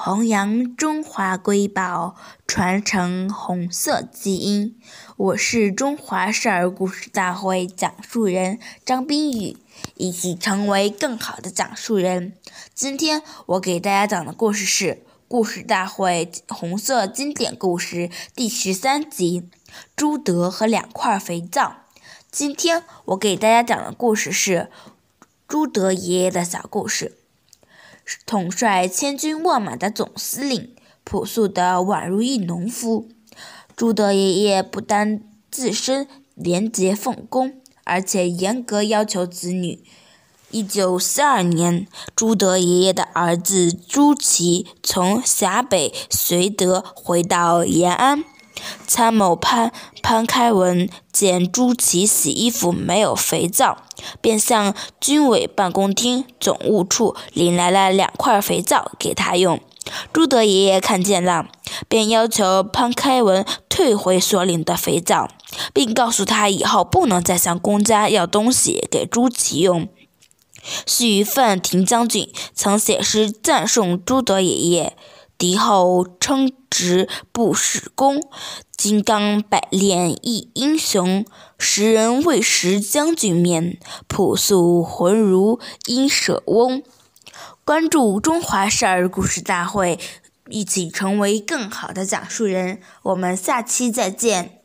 弘扬中华瑰宝，传承红色基因。我是中华少儿故事大会讲述人张冰雨，一起成为更好的讲述人。今天我给大家讲的故事是《故事大会红色经典故事》第十三集《朱德和两块肥皂》。今天我给大家讲的故事是朱德爷爷的小故事。统帅千军万马的总司令，朴素的宛如一农夫。朱德爷爷不单自身廉洁奉公，而且严格要求子女。一九四二年，朱德爷爷的儿子朱祁从陕北绥德回到延安。参谋潘潘开文见朱祁洗衣服没有肥皂，便向军委办公厅总务处领来了两块肥皂给他用。朱德爷爷看见了，便要求潘开文退回所领的肥皂，并告诉他以后不能再向公家要东西给朱祁用。许范亭将军曾写诗赞颂朱德爷爷。敌后称职不使功，金刚百炼亦英雄。时人未识将军面，朴素浑如英舍翁。关注中华少儿故事大会，一起成为更好的讲述人。我们下期再见。